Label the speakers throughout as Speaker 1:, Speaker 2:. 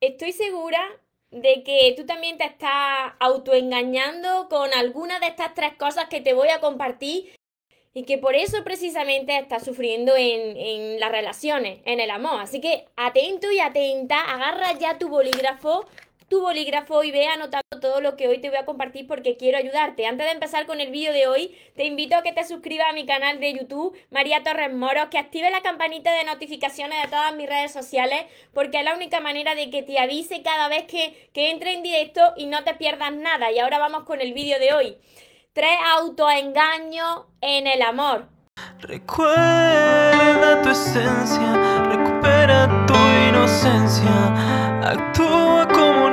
Speaker 1: estoy segura de que tú también te estás autoengañando con alguna de estas tres cosas que te voy a compartir y que por eso precisamente estás sufriendo en, en las relaciones, en el amor. Así que atento y atenta, agarra ya tu bolígrafo tu bolígrafo y ve anotando todo lo que hoy te voy a compartir porque quiero ayudarte. Antes de empezar con el vídeo de hoy, te invito a que te suscribas a mi canal de YouTube, María Torres Moros, que active la campanita de notificaciones de todas mis redes sociales, porque es la única manera de que te avise cada vez que, que entre en directo y no te pierdas nada. Y ahora vamos con el vídeo de hoy. Tres autoengaños en el amor.
Speaker 2: Recuerda tu esencia, recupera tu inocencia, actúa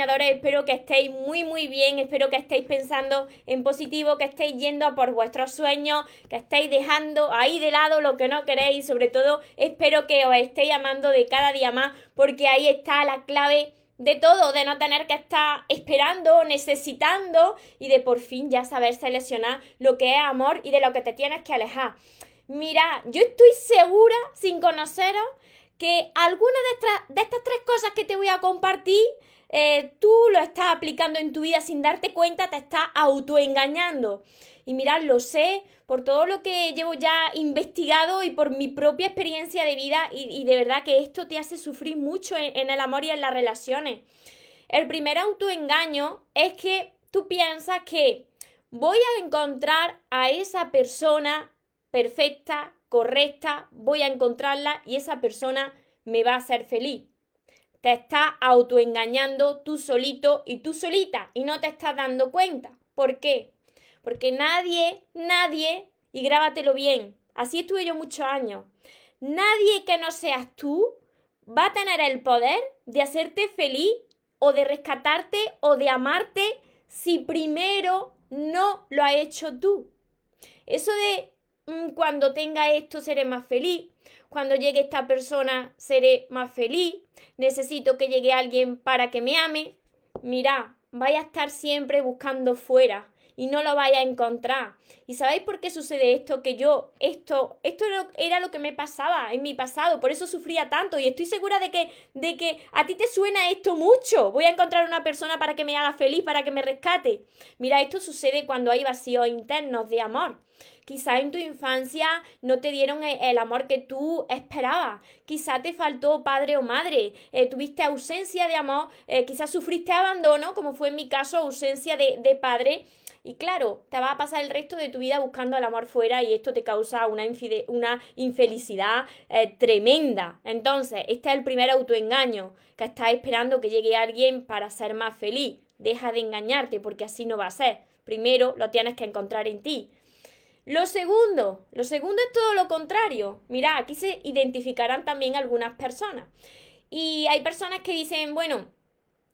Speaker 1: Espero que estéis muy muy bien, espero que estéis pensando en positivo, que estéis yendo por vuestros sueños, que estéis dejando ahí de lado lo que no queréis y sobre todo espero que os estéis amando de cada día más porque ahí está la clave de todo, de no tener que estar esperando, necesitando y de por fin ya saber seleccionar lo que es amor y de lo que te tienes que alejar. Mira, yo estoy segura, sin conoceros, que alguna de estas tres cosas que te voy a compartir, eh, tú lo estás aplicando en tu vida sin darte cuenta, te estás autoengañando. Y mirad, lo sé por todo lo que llevo ya investigado y por mi propia experiencia de vida y, de verdad que esto te hace sufrir mucho en, en el amor y en las relaciones. El primer autoengaño es que tú piensas que voy a encontrar a esa persona perfecta, correcta, voy a encontrarla y esa persona me va a hacer feliz. Te estás autoengañando tú solito y tú solita y no te estás dando cuenta. ¿Por qué? Porque nadie, nadie, y grábatelo bien, así estuve yo muchos años, nadie que no seas tú va a tener el poder de hacerte feliz o de rescatarte o de amarte si primero no lo has hecho tú. Eso de "Mm, cuando tenga esto seré más feliz, cuando llegue esta persona seré más feliz, necesito que llegue alguien para que me ame. Mira, vaya a estar siempre buscando fuera y no lo vaya a encontrar. ¿Y sabéis por qué sucede esto? Que yo, esto, esto era, era lo que me pasaba en mi pasado, por eso sufría tanto y estoy segura de que, de que a ti te suena esto mucho. Voy a encontrar una persona para que me haga feliz, para que me rescate. Mira, esto sucede cuando hay vacíos internos de amor. Quizá en tu infancia no te dieron e- el amor que tú esperabas. Quizá te faltó padre o madre. eh, tuviste ausencia de amor. eh, quizás sufriste abandono, como fue en mi caso, ausencia de, de padre. Y claro, te vas a pasar el resto de tu vida buscando el amor fuera y esto te causa una infelicidad eh, tremenda. Entonces, este es el primer autoengaño, que estás esperando que llegue alguien para ser más feliz. Deja de engañarte porque así no va a ser. Primero lo tienes que encontrar en ti. Lo segundo, lo segundo es todo lo contrario. Mira, aquí se identificarán también algunas personas. Y hay personas que dicen, bueno,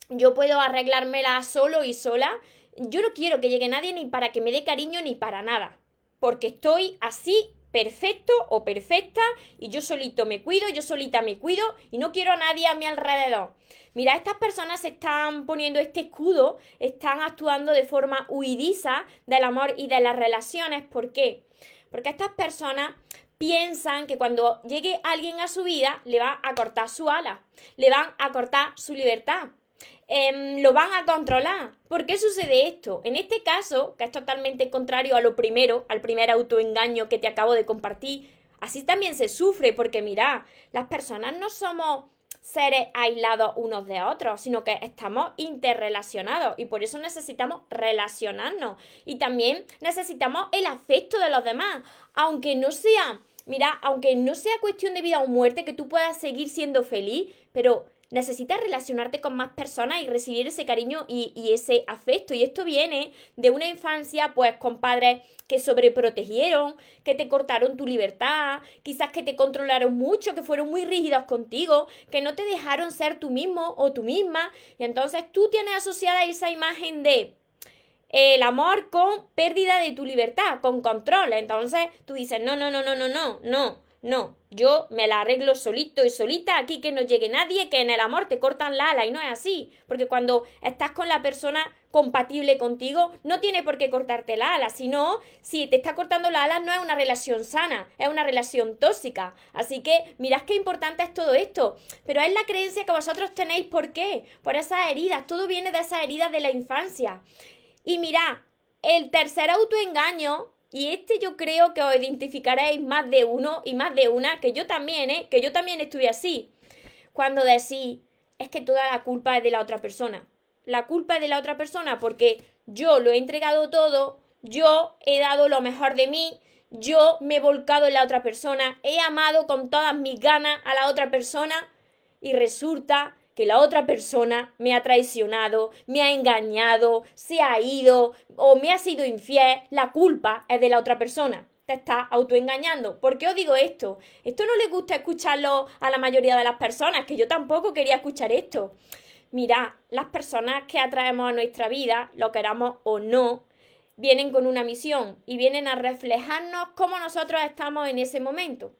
Speaker 1: yo puedo arreglármela solo y sola. Yo no quiero que llegue nadie ni para que me dé cariño ni para nada. Porque estoy así perfecto o perfecta y yo solito me cuido, yo solita me cuido y no quiero a nadie a mi alrededor. Mira, estas personas se están poniendo este escudo, están actuando de forma huidiza del amor y de las relaciones. ¿Por qué? Porque estas personas piensan que cuando llegue alguien a su vida le van a cortar su ala, le van a cortar su libertad, em, lo van a controlar. ¿Por qué sucede esto? En este caso, que es totalmente contrario a lo primero, al primer autoengaño que te acabo de compartir, así también se sufre, porque mira, las personas no somos seres aislados unos de otros, sino que estamos interrelacionados y por eso necesitamos relacionarnos y también necesitamos el afecto de los demás, aunque no sea, mira, aunque no sea cuestión de vida o muerte que tú puedas seguir siendo feliz, pero necesitas relacionarte con más personas y recibir ese cariño y, ese afecto. Y esto viene de una infancia, pues, con padres que sobreprotegieron, que te cortaron tu libertad, quizás que te controlaron mucho, que fueron muy rígidos contigo, que no te dejaron ser tú mismo o tú misma. Y entonces tú tienes asociada esa imagen de el amor con pérdida de tu libertad, con control. Entonces tú dices, no, no, no, no, no, no, no, no, yo me la arreglo solito y solita, aquí que no llegue nadie, que en el amor te cortan la ala y no es así, porque cuando estás con la persona compatible contigo, no tiene por qué cortarte la ala, sino si te está cortando la ala no es una relación sana, es una relación tóxica. Así que mirad qué importante es todo esto, pero es la creencia que vosotros tenéis, ¿por qué? Por esas heridas, todo viene de esas heridas de la infancia. Y mirad, el tercer autoengaño y este yo creo que os identificaréis más de uno y más de una, que yo también, ¿eh? Que yo también estuve así. Cuando decís, es que toda la culpa es de la otra persona. La culpa es de la otra persona porque yo lo he entregado todo, yo he dado lo mejor de mí, yo me he volcado en la otra persona, he amado con todas mis ganas a la otra persona y resulta que la otra persona me ha traicionado, me ha engañado, se ha ido o me ha sido infiel, la culpa es de la otra persona. Te está autoengañando. ¿Por qué os digo esto? Esto no le gusta escucharlo a la mayoría de las personas, que yo tampoco quería escuchar esto. Mira, las personas que atraemos a nuestra vida, lo queramos o no, vienen con una misión y vienen a reflejarnos cómo nosotros estamos en ese momento.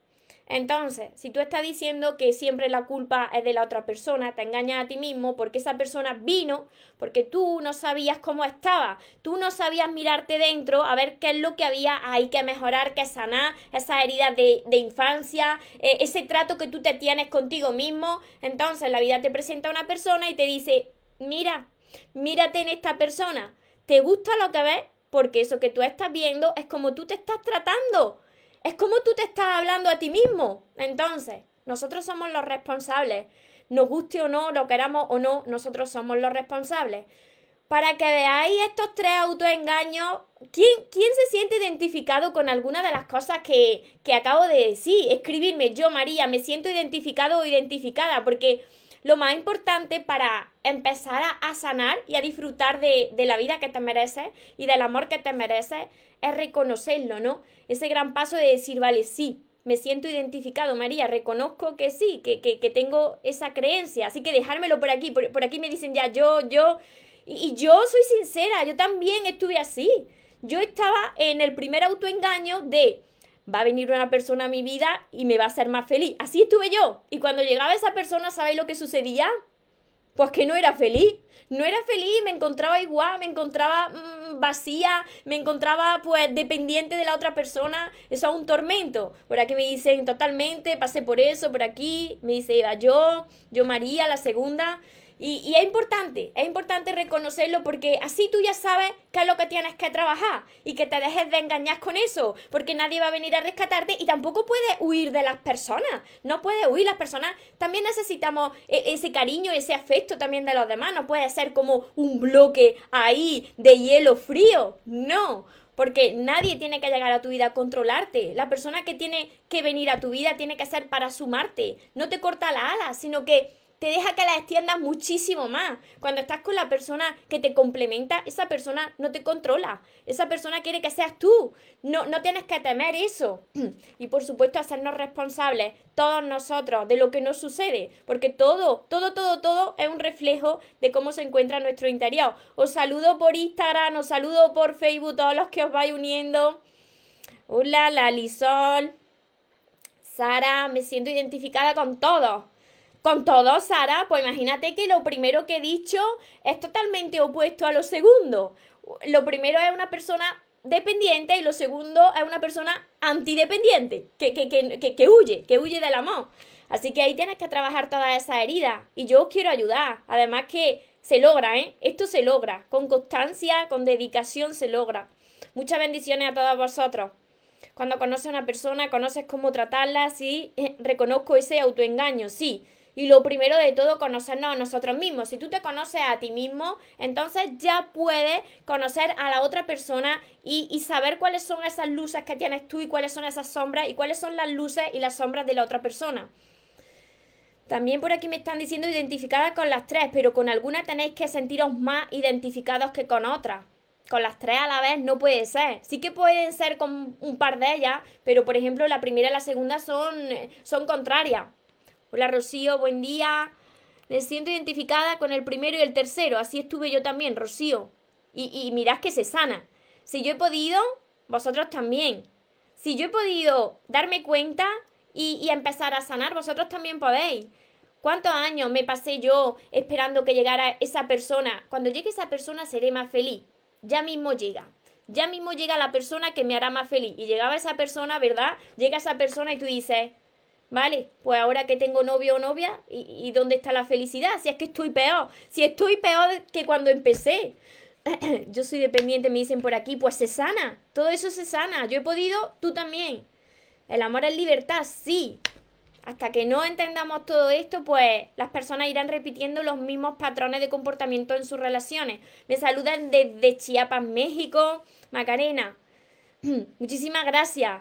Speaker 1: Entonces, si tú estás diciendo que siempre la culpa es de la otra persona, te engañas a ti mismo porque esa persona vino, porque tú no sabías cómo estaba, tú no sabías mirarte dentro a ver qué es lo que había ahí que mejorar, que sanar, esas heridas de, infancia, eh, ese trato que tú te tienes contigo mismo. Entonces, la vida te presenta a una persona y te dice, mira, mírate en esta persona, ¿te gusta lo que ves? Porque eso que tú estás viendo es como tú te estás tratando. Es como tú te estás hablando a ti mismo. Entonces, nosotros somos los responsables. Nos guste o no, lo queramos o no, nosotros somos los responsables. Para que veáis estos tres autoengaños, ¿quién, quién se siente identificado con alguna de las cosas que, que acabo de decir? Escribirme, yo María, me siento identificado o identificada, porque lo más importante para empezar a, sanar y a disfrutar de, la vida que te mereces y del amor que te mereces es reconocerlo, ¿no? Ese gran paso de decir, vale, sí, me siento identificado, María, reconozco que sí, que, que, tengo esa creencia, así que dejármelo por aquí, por, aquí me dicen ya, yo, yo, y yo soy sincera, yo también estuve así. Yo estaba en el primer autoengaño de va a venir una persona a mi vida y me va a hacer más feliz. Así estuve yo. Y cuando llegaba esa persona, ¿sabéis lo que sucedía? Pues que no era feliz. No era feliz, me encontraba igual, me encontraba mm, vacía, me encontraba pues dependiente de la otra persona. Eso es un tormento. Por aquí me dicen totalmente, pasé por eso, por aquí. Me dice Eva, yo, yo María, la segunda. Y, es importante, es importante reconocerlo porque así tú ya sabes qué es lo que tienes que trabajar y que te dejes de engañar con eso, porque nadie va a venir a rescatarte y tampoco puedes huir de las personas, no puedes huir, las personas también necesitamos e, ese cariño, ese afecto también de los demás, no puede ser como un bloque ahí de hielo frío, no. Porque nadie tiene que llegar a tu vida a controlarte. La persona que tiene que venir a tu vida tiene que ser para sumarte. No te corta la ala, sino que te deja que la extiendas muchísimo más. Cuando estás con la persona que te complementa, esa persona no te controla. Esa persona quiere que seas tú. No, no tienes que temer eso. Y por supuesto, hacernos responsables, todos nosotros, de lo que nos sucede. Porque todo, todo, todo, todo es un reflejo de cómo se encuentra nuestro interior. Os saludo por Instagram, os saludo por Facebook, todos los que os vais uniendo. Hola, Lalisol. Sara, me siento identificada con todos. Con todo, Sara, pues imagínate que lo primero que he dicho es totalmente opuesto a lo segundo. Lo primero es una persona dependiente y lo segundo es una persona antidependiente, que, que, que, que, huye, que huye del amor. Así que ahí tienes que trabajar toda esa herida y yo os quiero ayudar. Además que se logra, ¿eh? Esto se logra. Con constancia, con dedicación se logra. Muchas bendiciones a todos vosotros. Cuando conoces a una persona, conoces cómo tratarla, sí, eh, reconozco ese autoengaño, sí. Y lo primero de todo, conocernos a nosotros mismos. Si tú te conoces a ti mismo, entonces ya puedes conocer a la otra persona y, saber cuáles son esas luces que tienes tú y cuáles son esas sombras y cuáles son las luces y las sombras de la otra persona. También por aquí me están diciendo identificadas con las tres, pero con algunas tenéis que sentiros más identificados que con otras. Con las tres a la vez no puede ser. Sí que pueden ser con un par de ellas, pero por ejemplo la primera y la segunda son, son contrarias. Hola Rocío, buen día. Me siento identificada con el primero y el tercero. Así estuve yo también, Rocío. Y, mirad que se sana. Si yo he podido, vosotros también. Si yo he podido darme cuenta y, y empezar a sanar, vosotros también podéis. ¿Cuántos años me pasé yo esperando que llegara esa persona? Cuando llegue esa persona seré más feliz. Ya mismo llega. Ya mismo llega la persona que me hará más feliz. Y llegaba esa persona, ¿verdad? Llega esa persona y tú dices, vale, pues ahora que tengo novio o novia, ¿y, dónde está la felicidad? Si es que estoy peor. Si estoy peor que cuando empecé. yo soy dependiente, me dicen por aquí, pues se sana. Todo eso se sana. Yo he podido, tú también. El amor es libertad, sí. Hasta que no entendamos todo esto, pues las personas irán repitiendo los mismos patrones de comportamiento en sus relaciones. Me saludan desde Chiapas, México. Macarena, muchísimas gracias.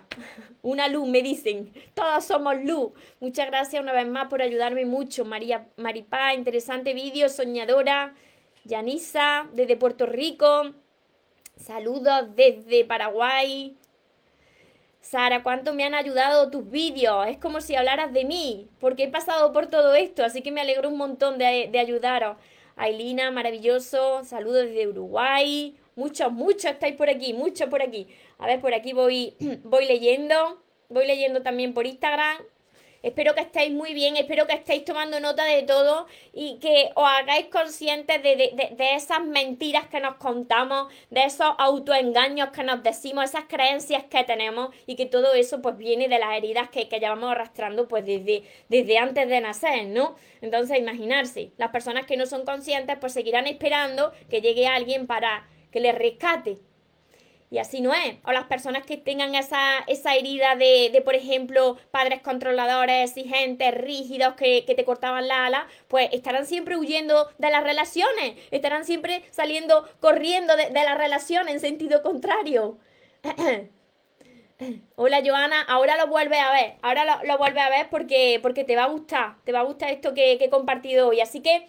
Speaker 1: Una luz, me dicen. Todos somos luz. Muchas gracias una vez más por ayudarme mucho. María Maripá, interesante vídeo, soñadora. Yanisa, desde Puerto Rico. Saludos desde Paraguay. Sara, ¿cuánto me han ayudado tus vídeos? Es como si hablaras de mí, porque he pasado por todo esto, así que me alegro un montón de, de ayudaros. Ailina, maravilloso, saludos desde Uruguay. Muchos, muchos estáis por aquí, muchos por aquí. A ver, por aquí voy, voy leyendo. Voy leyendo también por Instagram. Espero que estéis muy bien, espero que estéis tomando nota de todo y que os hagáis conscientes de, esas mentiras que nos contamos, de esos autoengaños que nos decimos, esas creencias que tenemos y que todo eso pues viene de las heridas que, que llevamos arrastrando pues desde, desde antes de nacer, ¿no? Entonces imaginarse, las personas que no son conscientes pues seguirán esperando que llegue alguien para que les rescate y así no es. O las personas que tengan esa, esa herida de, de, por ejemplo, padres controladores, exigentes, rígidos, que, que te cortaban la ala, pues estarán siempre huyendo de las relaciones, estarán siempre saliendo, corriendo de, de las relaciones en sentido contrario. Hola Joana, ahora lo vuelves a ver, ahora lo, lo vuelves a ver porque, porque te va a gustar, te va a gustar esto que, que he compartido hoy. Así que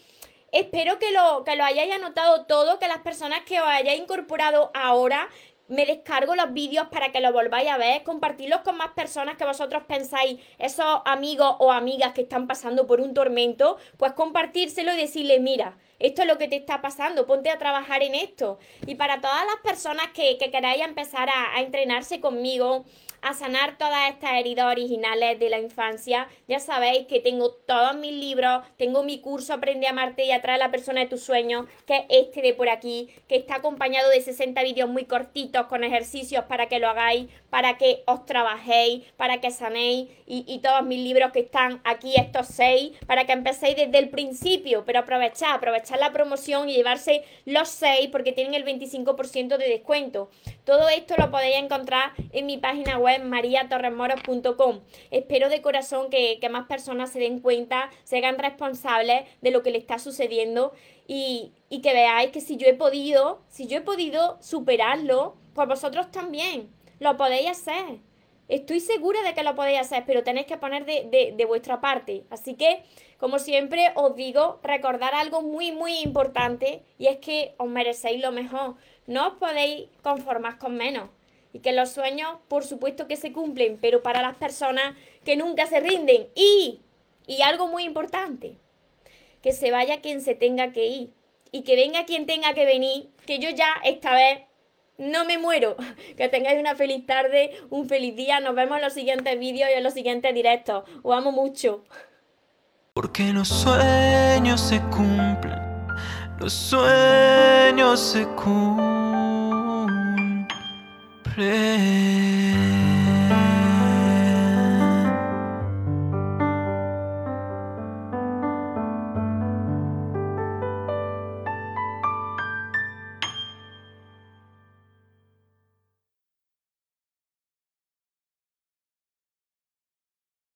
Speaker 1: espero que lo, que lo hayáis anotado todo, que las personas que os hayáis incorporado ahora me descargo los vídeos para que lo volváis a ver, compartirlos con más personas que vosotros pensáis, esos amigos o amigas que están pasando por un tormento, pues compartírselo y decirle, mira, esto es lo que te está pasando, ponte a trabajar en esto. Y para todas las personas que, que queráis empezar a, a entrenarse conmigo, a sanar todas estas heridas originales de la infancia. Ya sabéis que tengo todos mis libros, tengo mi curso Aprende a amarte y atrae a la persona de tus sueños, que es este de por aquí, que está acompañado de 60 vídeos muy cortitos con ejercicios para que lo hagáis, para que os trabajéis, para que sanéis y, y todos mis libros que están aquí, estos seis, para que empecéis desde el principio, pero aprovechar, aprovechar la promoción y llevarse los seis porque tienen el 25% de descuento. Todo esto lo podéis encontrar en mi página web mariatorremoros.com. Espero de corazón que, más personas se den cuenta, se hagan responsables de lo que le está sucediendo y, y que veáis que si yo he podido, si yo he podido superarlo, pues vosotros también lo podéis hacer. Estoy segura de que lo podéis hacer, pero tenéis que poner de, de, vuestra parte. Así que, como siempre os digo, recordar algo muy, muy importante y es que os merecéis lo mejor. No os podéis conformar con menos. Y que los sueños, por supuesto que se cumplen, pero para las personas que nunca se rinden. Y, y algo muy importante, que se vaya quien se tenga que ir. Y que venga quien tenga que venir, que yo ya esta vez no me muero. Que tengáis una feliz tarde, un feliz día. Nos vemos en los siguientes vídeos y en los siguientes directos. Os amo mucho.
Speaker 2: Porque los sueños se cumplen. Los sueños se cumplen.